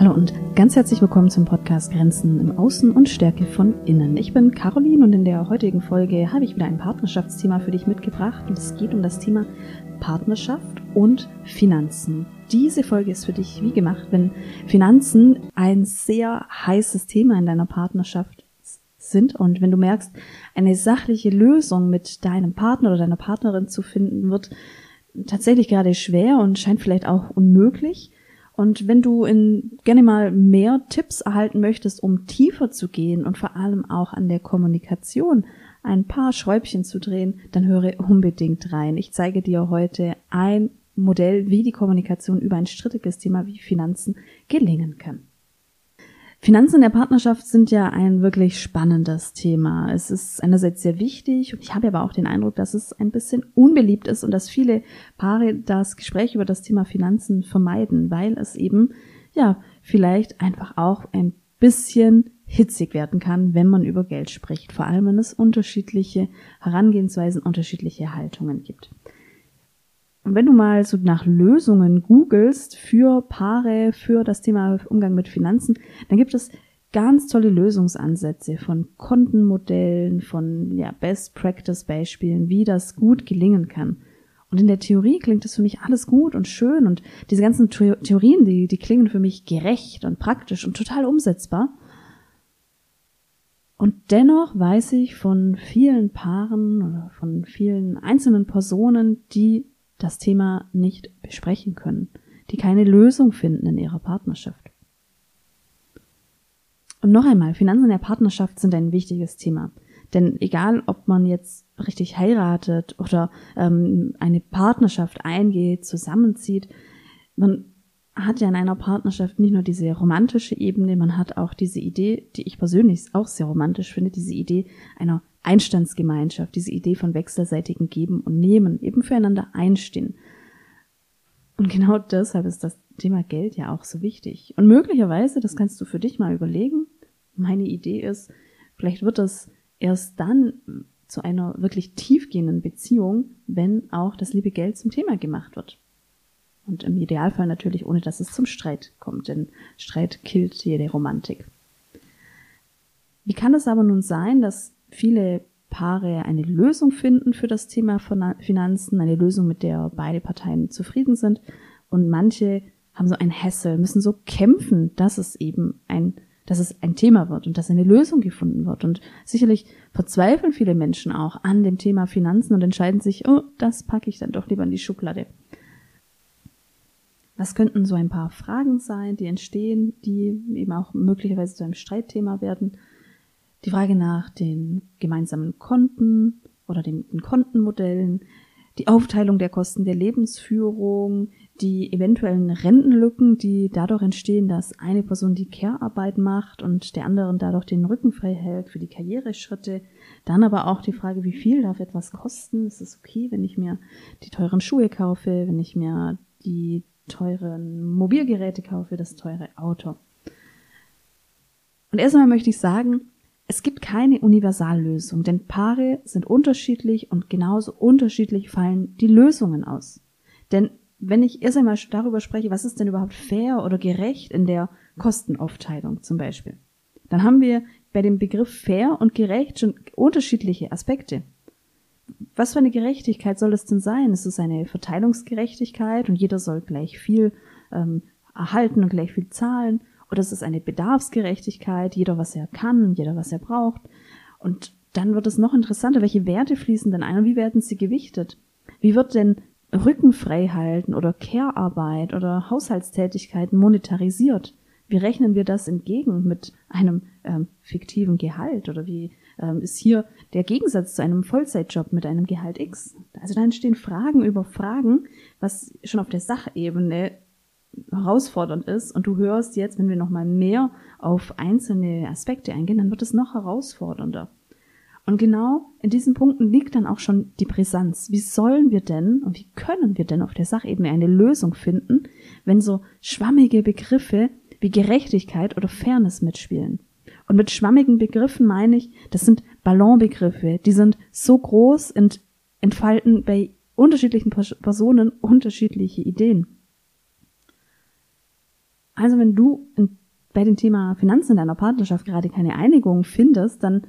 Hallo und ganz herzlich willkommen zum Podcast Grenzen im Außen und Stärke von Innen. Ich bin Caroline und in der heutigen Folge habe ich wieder ein Partnerschaftsthema für dich mitgebracht und es geht um das Thema Partnerschaft und Finanzen. Diese Folge ist für dich wie gemacht, wenn Finanzen ein sehr heißes Thema in deiner Partnerschaft sind und wenn du merkst, eine sachliche Lösung mit deinem Partner oder deiner Partnerin zu finden wird tatsächlich gerade schwer und scheint vielleicht auch unmöglich und wenn du in, gerne mal mehr Tipps erhalten möchtest, um tiefer zu gehen und vor allem auch an der Kommunikation ein paar Schräubchen zu drehen, dann höre unbedingt rein. Ich zeige dir heute ein Modell, wie die Kommunikation über ein strittiges Thema wie Finanzen gelingen kann. Finanzen in der Partnerschaft sind ja ein wirklich spannendes Thema. Es ist einerseits sehr wichtig und ich habe aber auch den Eindruck, dass es ein bisschen unbeliebt ist und dass viele Paare das Gespräch über das Thema Finanzen vermeiden, weil es eben, ja, vielleicht einfach auch ein bisschen hitzig werden kann, wenn man über Geld spricht. Vor allem, wenn es unterschiedliche Herangehensweisen, unterschiedliche Haltungen gibt. Und wenn du mal so nach Lösungen googelst für Paare, für das Thema Umgang mit Finanzen, dann gibt es ganz tolle Lösungsansätze von Kontenmodellen, von ja, Best Practice Beispielen, wie das gut gelingen kann. Und in der Theorie klingt das für mich alles gut und schön und diese ganzen Theorien, die, die klingen für mich gerecht und praktisch und total umsetzbar. Und dennoch weiß ich von vielen Paaren oder von vielen einzelnen Personen, die das Thema nicht besprechen können, die keine Lösung finden in ihrer Partnerschaft. Und noch einmal, Finanzen in der Partnerschaft sind ein wichtiges Thema. Denn egal, ob man jetzt richtig heiratet oder ähm, eine Partnerschaft eingeht, zusammenzieht, man hat ja in einer Partnerschaft nicht nur diese romantische Ebene, man hat auch diese Idee, die ich persönlich auch sehr romantisch finde, diese Idee einer Einstandsgemeinschaft, diese Idee von wechselseitigem Geben und Nehmen, eben füreinander einstehen. Und genau deshalb ist das Thema Geld ja auch so wichtig. Und möglicherweise, das kannst du für dich mal überlegen, meine Idee ist, vielleicht wird das erst dann zu einer wirklich tiefgehenden Beziehung, wenn auch das liebe Geld zum Thema gemacht wird. Und im Idealfall natürlich ohne, dass es zum Streit kommt, denn Streit killt jede Romantik. Wie kann es aber nun sein, dass viele Paare eine Lösung finden für das Thema Finanzen, eine Lösung, mit der beide Parteien zufrieden sind. Und manche haben so ein Hessel, müssen so kämpfen, dass es eben ein, dass es ein Thema wird und dass eine Lösung gefunden wird. Und sicherlich verzweifeln viele Menschen auch an dem Thema Finanzen und entscheiden sich, oh, das packe ich dann doch lieber in die Schublade. Was könnten so ein paar Fragen sein, die entstehen, die eben auch möglicherweise zu einem Streitthema werden? Die Frage nach den gemeinsamen Konten oder den, Kontenmodellen, die Aufteilung der Kosten der Lebensführung, die eventuellen Rentenlücken, die dadurch entstehen, dass eine Person die Care-Arbeit macht und der anderen dadurch den Rücken frei hält für die Karriereschritte. Dann aber auch die Frage, wie viel darf etwas kosten? Ist es okay, wenn ich mir die teuren Schuhe kaufe, wenn ich mir die teuren Mobilgeräte kaufe, das teure Auto? Und erstmal möchte ich sagen, es gibt keine Universallösung, denn Paare sind unterschiedlich und genauso unterschiedlich fallen die Lösungen aus. Denn wenn ich erst einmal darüber spreche, was ist denn überhaupt fair oder gerecht in der Kostenaufteilung zum Beispiel, dann haben wir bei dem Begriff fair und gerecht schon unterschiedliche Aspekte. Was für eine Gerechtigkeit soll es denn sein? Ist es eine Verteilungsgerechtigkeit und jeder soll gleich viel ähm, erhalten und gleich viel zahlen? Oder es ist eine Bedarfsgerechtigkeit, jeder was er kann, jeder was er braucht. Und dann wird es noch interessanter, welche Werte fließen denn ein und wie werden sie gewichtet? Wie wird denn Rücken frei halten oder Care-Arbeit oder Haushaltstätigkeiten monetarisiert? Wie rechnen wir das entgegen mit einem ähm, fiktiven Gehalt? Oder wie ähm, ist hier der Gegensatz zu einem Vollzeitjob mit einem Gehalt X? Also da entstehen Fragen über Fragen, was schon auf der Sachebene herausfordernd ist und du hörst jetzt, wenn wir nochmal mehr auf einzelne Aspekte eingehen, dann wird es noch herausfordernder. Und genau in diesen Punkten liegt dann auch schon die Brisanz. Wie sollen wir denn und wie können wir denn auf der Sachebene eine Lösung finden, wenn so schwammige Begriffe wie Gerechtigkeit oder Fairness mitspielen? Und mit schwammigen Begriffen meine ich, das sind Ballonbegriffe, die sind so groß und entfalten bei unterschiedlichen Personen unterschiedliche Ideen. Also wenn du bei dem Thema Finanzen in deiner Partnerschaft gerade keine Einigung findest, dann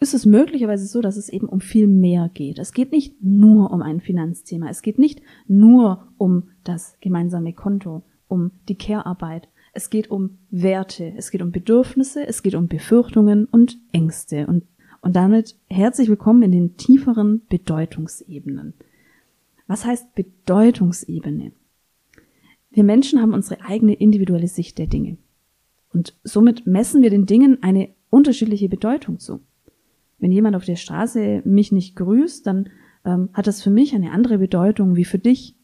ist es möglicherweise so, dass es eben um viel mehr geht. Es geht nicht nur um ein Finanzthema. Es geht nicht nur um das gemeinsame Konto, um die Care-Arbeit. Es geht um Werte, es geht um Bedürfnisse, es geht um Befürchtungen und Ängste. Und, und damit herzlich willkommen in den tieferen Bedeutungsebenen. Was heißt Bedeutungsebene? Wir Menschen haben unsere eigene individuelle Sicht der Dinge. Und somit messen wir den Dingen eine unterschiedliche Bedeutung zu. Wenn jemand auf der Straße mich nicht grüßt, dann ähm, hat das für mich eine andere Bedeutung wie für dich.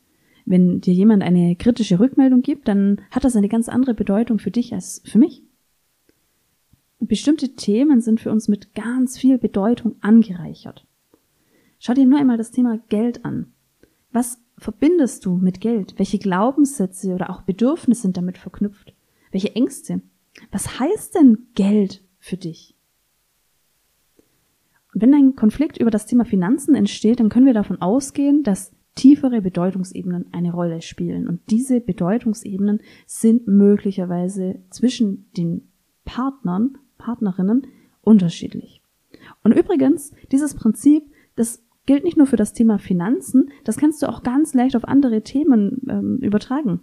Wenn dir jemand eine kritische Rückmeldung gibt, dann hat das eine ganz andere Bedeutung für dich als für mich. Bestimmte Themen sind für uns mit ganz viel Bedeutung angereichert. Schau dir nur einmal das Thema Geld an. Was verbindest du mit Geld? Welche Glaubenssätze oder auch Bedürfnisse sind damit verknüpft? Welche Ängste? Was heißt denn Geld für dich? Und wenn ein Konflikt über das Thema Finanzen entsteht, dann können wir davon ausgehen, dass tiefere Bedeutungsebenen eine Rolle spielen. Und diese Bedeutungsebenen sind möglicherweise zwischen den Partnern, Partnerinnen unterschiedlich. Und übrigens, dieses Prinzip, das gilt nicht nur für das Thema Finanzen, das kannst du auch ganz leicht auf andere Themen ähm, übertragen.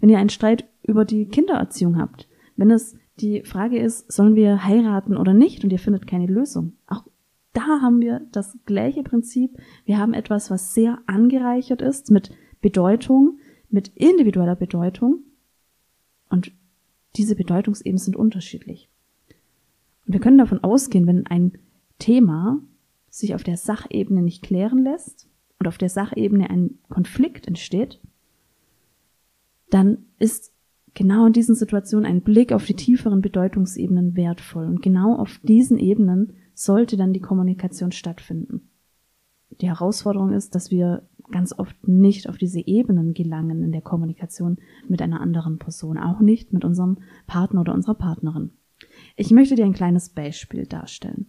Wenn ihr einen Streit über die Kindererziehung habt, wenn es die Frage ist, sollen wir heiraten oder nicht und ihr findet keine Lösung. Auch da haben wir das gleiche Prinzip. Wir haben etwas, was sehr angereichert ist mit Bedeutung, mit individueller Bedeutung. Und diese Bedeutungsebenen sind unterschiedlich. Und wir können davon ausgehen, wenn ein Thema sich auf der Sachebene nicht klären lässt und auf der Sachebene ein Konflikt entsteht, dann ist genau in diesen Situationen ein Blick auf die tieferen Bedeutungsebenen wertvoll. Und genau auf diesen Ebenen sollte dann die Kommunikation stattfinden. Die Herausforderung ist, dass wir ganz oft nicht auf diese Ebenen gelangen in der Kommunikation mit einer anderen Person, auch nicht mit unserem Partner oder unserer Partnerin. Ich möchte dir ein kleines Beispiel darstellen.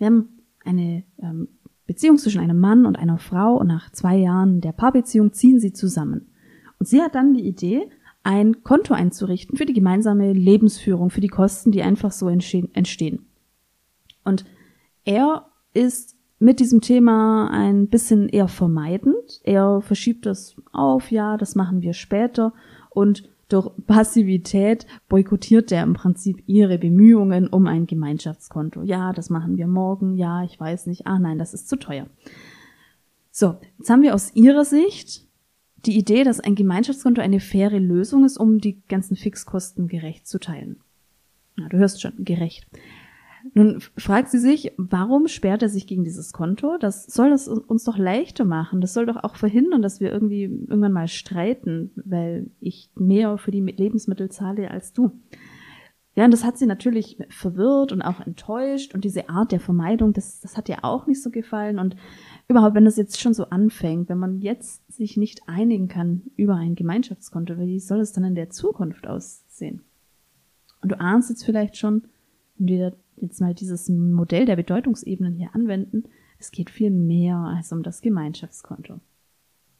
Wir haben eine ähm, Beziehung zwischen einem Mann und einer Frau und nach zwei Jahren der Paarbeziehung ziehen sie zusammen. Und sie hat dann die Idee, ein Konto einzurichten für die gemeinsame Lebensführung, für die Kosten, die einfach so entstehen. Und er ist mit diesem Thema ein bisschen eher vermeidend. Er verschiebt das auf, ja, das machen wir später. Und durch Passivität boykottiert er im Prinzip ihre Bemühungen um ein Gemeinschaftskonto. Ja, das machen wir morgen. Ja, ich weiß nicht. Ah nein, das ist zu teuer. So, jetzt haben wir aus ihrer Sicht die Idee, dass ein Gemeinschaftskonto eine faire Lösung ist, um die ganzen Fixkosten gerecht zu teilen. Ja, du hörst schon, gerecht. Nun fragt sie sich, warum sperrt er sich gegen dieses Konto? Das soll das uns doch leichter machen. Das soll doch auch verhindern, dass wir irgendwie irgendwann mal streiten, weil ich mehr für die Lebensmittel zahle als du. Ja, und das hat sie natürlich verwirrt und auch enttäuscht und diese Art der Vermeidung, das, das hat ihr auch nicht so gefallen und überhaupt, wenn das jetzt schon so anfängt, wenn man jetzt sich nicht einigen kann über ein Gemeinschaftskonto, wie soll es dann in der Zukunft aussehen? Und du ahnst jetzt vielleicht schon, wenn wir jetzt mal dieses Modell der Bedeutungsebenen hier anwenden, es geht viel mehr als um das Gemeinschaftskonto.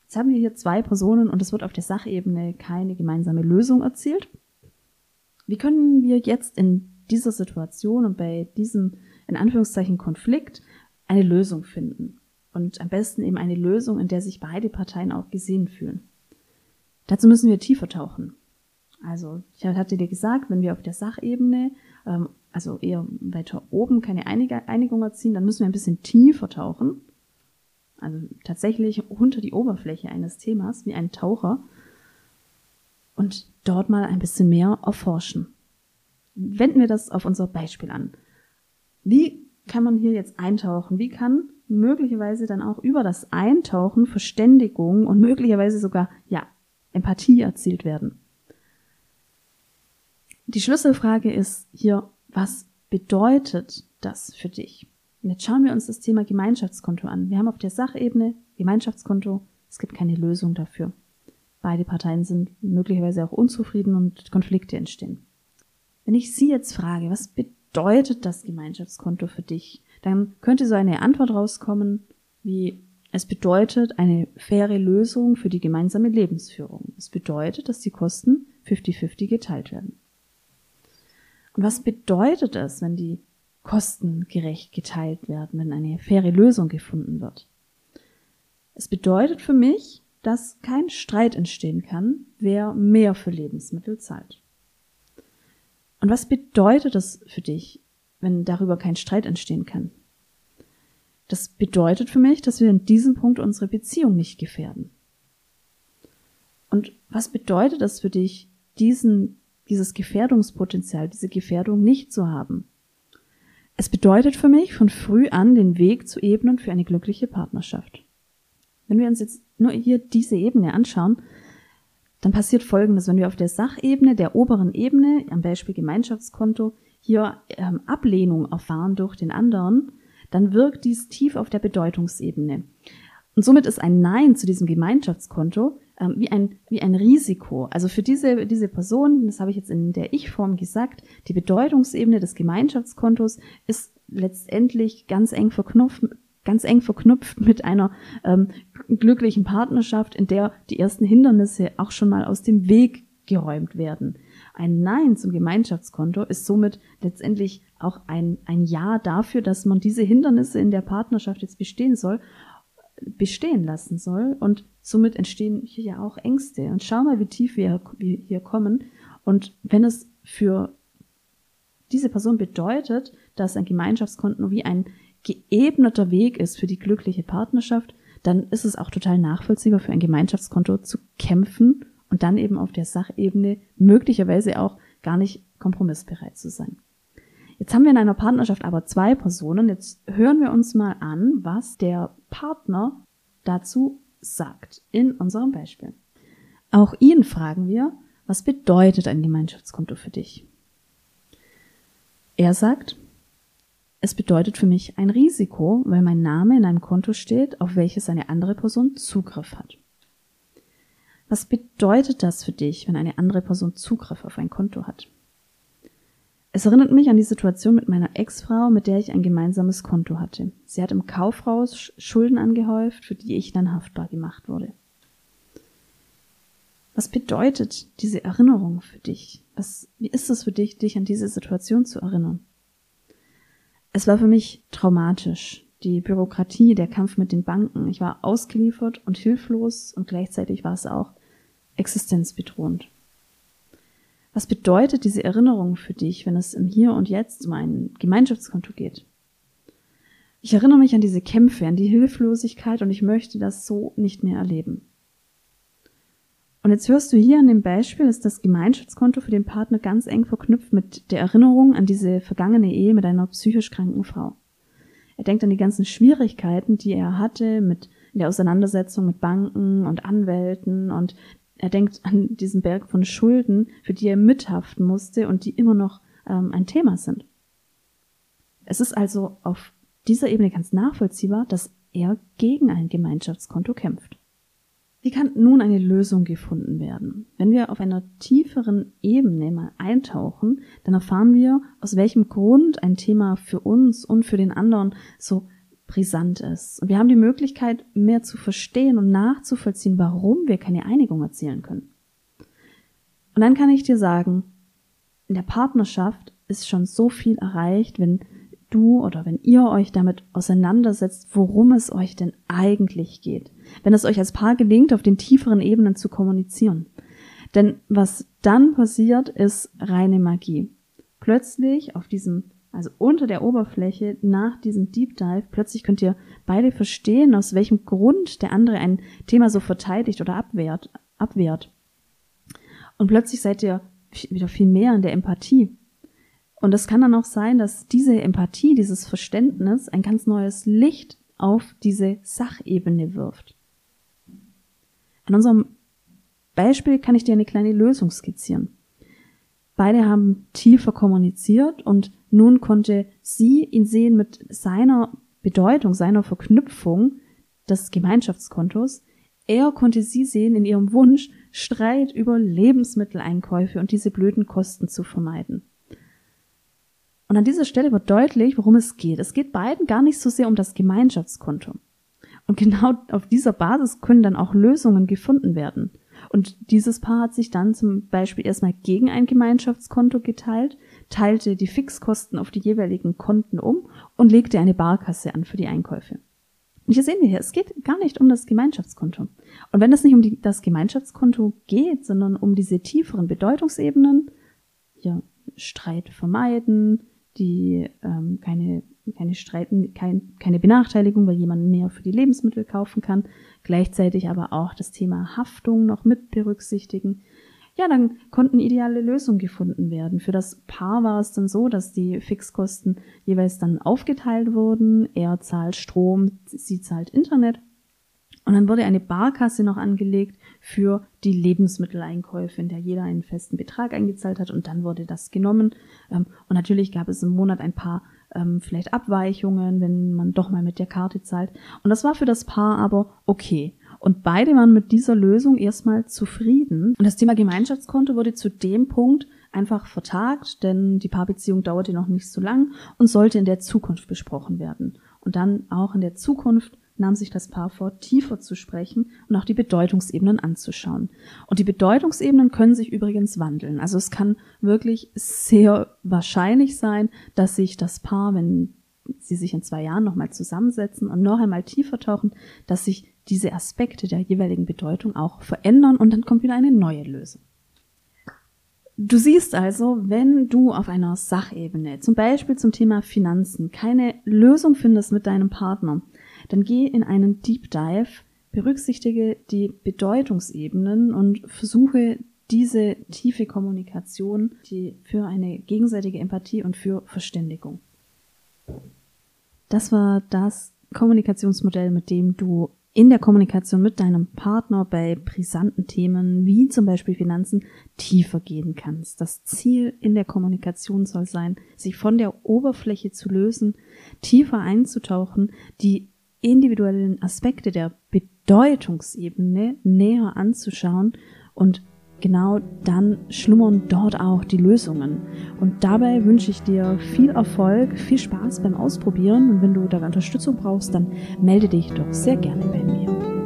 Jetzt haben wir hier zwei Personen und es wird auf der Sachebene keine gemeinsame Lösung erzielt. Wie können wir jetzt in dieser Situation und bei diesem in Anführungszeichen Konflikt eine Lösung finden? Und am besten eben eine Lösung, in der sich beide Parteien auch gesehen fühlen. Dazu müssen wir tiefer tauchen. Also, ich hatte dir gesagt, wenn wir auf der Sachebene ähm, also eher weiter oben keine Einigung erzielen, dann müssen wir ein bisschen tiefer tauchen. Also tatsächlich unter die Oberfläche eines Themas, wie ein Taucher. Und dort mal ein bisschen mehr erforschen. Wenden wir das auf unser Beispiel an. Wie kann man hier jetzt eintauchen? Wie kann möglicherweise dann auch über das Eintauchen Verständigung und möglicherweise sogar, ja, Empathie erzielt werden? Die Schlüsselfrage ist hier, was bedeutet das für dich? Und jetzt schauen wir uns das Thema Gemeinschaftskonto an. Wir haben auf der Sachebene Gemeinschaftskonto, es gibt keine Lösung dafür. Beide Parteien sind möglicherweise auch unzufrieden und Konflikte entstehen. Wenn ich Sie jetzt frage, was bedeutet das Gemeinschaftskonto für dich, dann könnte so eine Antwort rauskommen wie es bedeutet eine faire Lösung für die gemeinsame Lebensführung. Es bedeutet, dass die Kosten 50-50 geteilt werden. Und was bedeutet es, wenn die Kosten gerecht geteilt werden, wenn eine faire Lösung gefunden wird? Es bedeutet für mich, dass kein Streit entstehen kann, wer mehr für Lebensmittel zahlt. Und was bedeutet das für dich, wenn darüber kein Streit entstehen kann? Das bedeutet für mich, dass wir in diesem Punkt unsere Beziehung nicht gefährden. Und was bedeutet das für dich, diesen, dieses Gefährdungspotenzial, diese Gefährdung nicht zu haben? Es bedeutet für mich, von früh an den Weg zu ebnen für eine glückliche Partnerschaft. Wenn wir uns jetzt nur hier diese Ebene anschauen, dann passiert Folgendes. Wenn wir auf der Sachebene, der oberen Ebene, am Beispiel Gemeinschaftskonto, hier ähm, Ablehnung erfahren durch den anderen, dann wirkt dies tief auf der Bedeutungsebene. Und somit ist ein Nein zu diesem Gemeinschaftskonto ähm, wie, ein, wie ein Risiko. Also für diese, diese Person, das habe ich jetzt in der Ich-Form gesagt, die Bedeutungsebene des Gemeinschaftskontos ist letztendlich ganz eng verknüpft, ganz eng verknüpft mit einer ähm, glücklichen Partnerschaft, in der die ersten Hindernisse auch schon mal aus dem Weg geräumt werden. Ein Nein zum Gemeinschaftskonto ist somit letztendlich auch ein, ein Ja dafür, dass man diese Hindernisse in der Partnerschaft jetzt bestehen soll, bestehen lassen soll und somit entstehen hier ja auch Ängste. Und schau mal, wie tief wir hier kommen. Und wenn es für diese Person bedeutet, dass ein Gemeinschaftskonto wie ein geebneter Weg ist für die glückliche Partnerschaft, dann ist es auch total nachvollziehbar für ein Gemeinschaftskonto zu kämpfen und dann eben auf der Sachebene möglicherweise auch gar nicht kompromissbereit zu sein. Jetzt haben wir in einer Partnerschaft aber zwei Personen. Jetzt hören wir uns mal an, was der Partner dazu sagt in unserem Beispiel. Auch ihn fragen wir, was bedeutet ein Gemeinschaftskonto für dich? Er sagt, es bedeutet für mich ein Risiko, weil mein Name in einem Konto steht, auf welches eine andere Person Zugriff hat. Was bedeutet das für dich, wenn eine andere Person Zugriff auf ein Konto hat? Es erinnert mich an die Situation mit meiner Ex-Frau, mit der ich ein gemeinsames Konto hatte. Sie hat im Kaufhaus Schulden angehäuft, für die ich dann haftbar gemacht wurde. Was bedeutet diese Erinnerung für dich? Was, wie ist es für dich, dich an diese Situation zu erinnern? Es war für mich traumatisch. Die Bürokratie, der Kampf mit den Banken. Ich war ausgeliefert und hilflos und gleichzeitig war es auch existenzbedrohend. Was bedeutet diese Erinnerung für dich, wenn es im Hier und Jetzt um ein Gemeinschaftskonto geht? Ich erinnere mich an diese Kämpfe, an die Hilflosigkeit und ich möchte das so nicht mehr erleben. Und jetzt hörst du hier an dem Beispiel, ist das Gemeinschaftskonto für den Partner ganz eng verknüpft mit der Erinnerung an diese vergangene Ehe mit einer psychisch kranken Frau. Er denkt an die ganzen Schwierigkeiten, die er hatte mit der Auseinandersetzung mit Banken und Anwälten und er denkt an diesen Berg von Schulden, für die er mithaften musste und die immer noch ähm, ein Thema sind. Es ist also auf dieser Ebene ganz nachvollziehbar, dass er gegen ein Gemeinschaftskonto kämpft. Wie kann nun eine Lösung gefunden werden? Wenn wir auf einer tieferen Ebene mal eintauchen, dann erfahren wir, aus welchem Grund ein Thema für uns und für den anderen so brisant ist. Und wir haben die Möglichkeit, mehr zu verstehen und nachzuvollziehen, warum wir keine Einigung erzielen können. Und dann kann ich dir sagen, in der Partnerschaft ist schon so viel erreicht, wenn du oder wenn ihr euch damit auseinandersetzt, worum es euch denn eigentlich geht. Wenn es euch als Paar gelingt, auf den tieferen Ebenen zu kommunizieren. Denn was dann passiert, ist reine Magie. Plötzlich auf diesem also unter der Oberfläche nach diesem Deep Dive, plötzlich könnt ihr beide verstehen, aus welchem Grund der andere ein Thema so verteidigt oder abwehrt, abwehrt. Und plötzlich seid ihr wieder viel mehr in der Empathie. Und es kann dann auch sein, dass diese Empathie, dieses Verständnis ein ganz neues Licht auf diese Sachebene wirft. An unserem Beispiel kann ich dir eine kleine Lösung skizzieren. Beide haben tiefer kommuniziert und nun konnte sie ihn sehen mit seiner Bedeutung, seiner Verknüpfung des Gemeinschaftskontos. Er konnte sie sehen in ihrem Wunsch, Streit über Lebensmitteleinkäufe und diese blöden Kosten zu vermeiden. Und an dieser Stelle wird deutlich, worum es geht. Es geht beiden gar nicht so sehr um das Gemeinschaftskonto. Und genau auf dieser Basis können dann auch Lösungen gefunden werden. Und dieses Paar hat sich dann zum Beispiel erstmal gegen ein Gemeinschaftskonto geteilt, teilte die Fixkosten auf die jeweiligen Konten um und legte eine Barkasse an für die Einkäufe. Und hier sehen wir hier, es geht gar nicht um das Gemeinschaftskonto. Und wenn es nicht um die, das Gemeinschaftskonto geht, sondern um diese tieferen Bedeutungsebenen, ja, Streit vermeiden, die ähm, keine, keine Streiten, kein, keine Benachteiligung, weil jemand mehr für die Lebensmittel kaufen kann, gleichzeitig aber auch das Thema Haftung noch mit berücksichtigen, ja, dann konnten ideale Lösungen gefunden werden. Für das Paar war es dann so, dass die Fixkosten jeweils dann aufgeteilt wurden. Er zahlt Strom, sie zahlt Internet. Und dann wurde eine Barkasse noch angelegt für die Lebensmitteleinkäufe, in der jeder einen festen Betrag eingezahlt hat und dann wurde das genommen. Ähm, und natürlich gab es im Monat ein paar ähm, vielleicht Abweichungen, wenn man doch mal mit der Karte zahlt. Und das war für das Paar aber okay. Und beide waren mit dieser Lösung erstmal zufrieden. Und das Thema Gemeinschaftskonto wurde zu dem Punkt einfach vertagt, denn die Paarbeziehung dauerte noch nicht so lang und sollte in der Zukunft besprochen werden. Und dann auch in der Zukunft nahm sich das Paar vor, tiefer zu sprechen und auch die Bedeutungsebenen anzuschauen. Und die Bedeutungsebenen können sich übrigens wandeln. Also es kann wirklich sehr wahrscheinlich sein, dass sich das Paar, wenn sie sich in zwei Jahren nochmal zusammensetzen und noch einmal tiefer tauchen, dass sich diese Aspekte der jeweiligen Bedeutung auch verändern und dann kommt wieder eine neue Lösung. Du siehst also, wenn du auf einer Sachebene, zum Beispiel zum Thema Finanzen, keine Lösung findest mit deinem Partner, dann geh in einen Deep Dive, berücksichtige die Bedeutungsebenen und versuche diese tiefe Kommunikation, die für eine gegenseitige Empathie und für Verständigung. Das war das Kommunikationsmodell, mit dem du in der Kommunikation mit deinem Partner bei brisanten Themen wie zum Beispiel Finanzen tiefer gehen kannst. Das Ziel in der Kommunikation soll sein, sich von der Oberfläche zu lösen, tiefer einzutauchen, die individuellen Aspekte der Bedeutungsebene näher anzuschauen und genau dann schlummern dort auch die Lösungen. Und dabei wünsche ich dir viel Erfolg, viel Spaß beim Ausprobieren und wenn du da Unterstützung brauchst, dann melde dich doch sehr gerne bei mir.